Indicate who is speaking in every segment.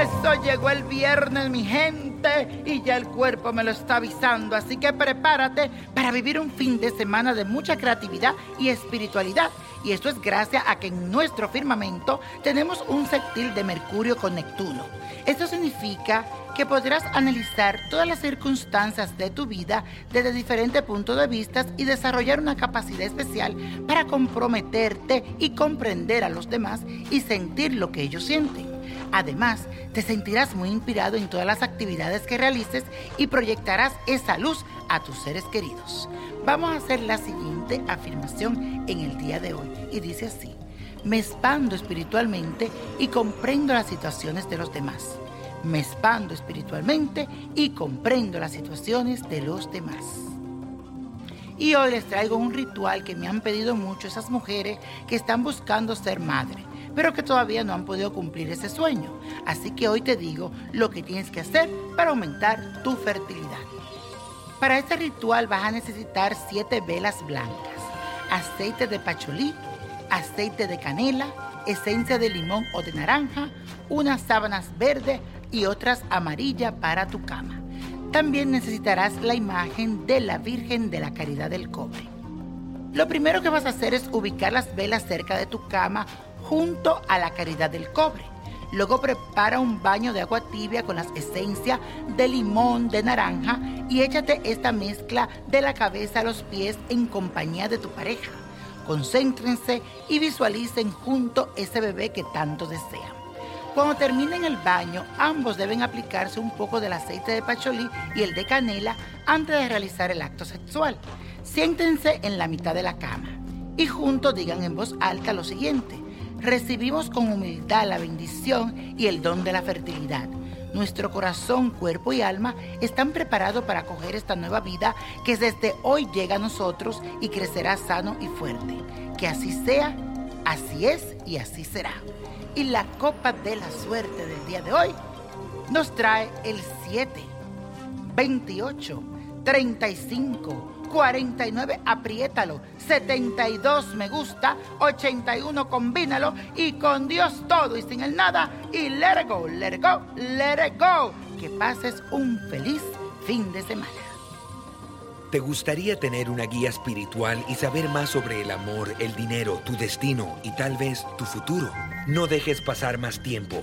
Speaker 1: Eso llegó el viernes, mi gente, y ya el cuerpo me lo está avisando, así que prepárate para vivir un fin de semana de mucha creatividad y espiritualidad. Y esto es gracias a que en nuestro firmamento tenemos un sextil de Mercurio con Neptuno. Esto significa que podrás analizar todas las circunstancias de tu vida desde diferentes puntos de vista y desarrollar una capacidad especial para comprometerte y comprender a los demás y sentir lo que ellos sienten. Además, te sentirás muy inspirado en todas las actividades que realices y proyectarás esa luz a tus seres queridos. Vamos a hacer la siguiente afirmación en el día de hoy y dice así, me expando espiritualmente y comprendo las situaciones de los demás. Me expando espiritualmente y comprendo las situaciones de los demás. Y hoy les traigo un ritual que me han pedido mucho esas mujeres que están buscando ser madre pero que todavía no han podido cumplir ese sueño. Así que hoy te digo lo que tienes que hacer para aumentar tu fertilidad. Para este ritual vas a necesitar 7 velas blancas, aceite de pacholí, aceite de canela, esencia de limón o de naranja, unas sábanas verdes y otras amarillas para tu cama. También necesitarás la imagen de la Virgen de la Caridad del Cobre. Lo primero que vas a hacer es ubicar las velas cerca de tu cama junto a la caridad del cobre. Luego prepara un baño de agua tibia con las esencias de limón, de naranja y échate esta mezcla de la cabeza a los pies en compañía de tu pareja. Concéntrense y visualicen junto ese bebé que tanto desean. Cuando terminen el baño, ambos deben aplicarse un poco del aceite de pacholí y el de canela antes de realizar el acto sexual. Siéntense en la mitad de la cama y juntos digan en voz alta lo siguiente recibimos con humildad la bendición y el don de la fertilidad. Nuestro corazón, cuerpo y alma están preparados para acoger esta nueva vida que desde hoy llega a nosotros y crecerá sano y fuerte. Que así sea, así es y así será. Y la copa de la suerte del día de hoy nos trae el 7, 28, 35, 49, apriétalo. 72, me gusta. 81, combínalo. Y con Dios todo y sin el nada. Y let it go, let it go, let it go. Que pases un feliz fin de semana.
Speaker 2: ¿Te gustaría tener una guía espiritual y saber más sobre el amor, el dinero, tu destino y tal vez tu futuro? No dejes pasar más tiempo.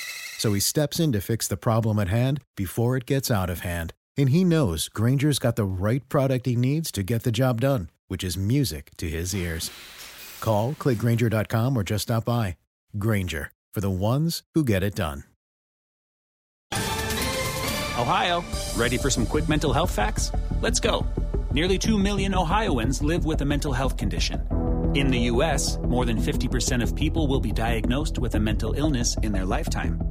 Speaker 3: So he steps in to fix the problem at hand before it gets out of hand. And he knows Granger's got the right product he needs to get the job done, which is music to his ears. Call, clickgranger.com, or just stop by. Granger, for the ones who get it done.
Speaker 4: Ohio, ready for some quick mental health facts? Let's go. Nearly 2 million Ohioans live with a mental health condition. In the U.S., more than 50% of people will be diagnosed with a mental illness in their lifetime.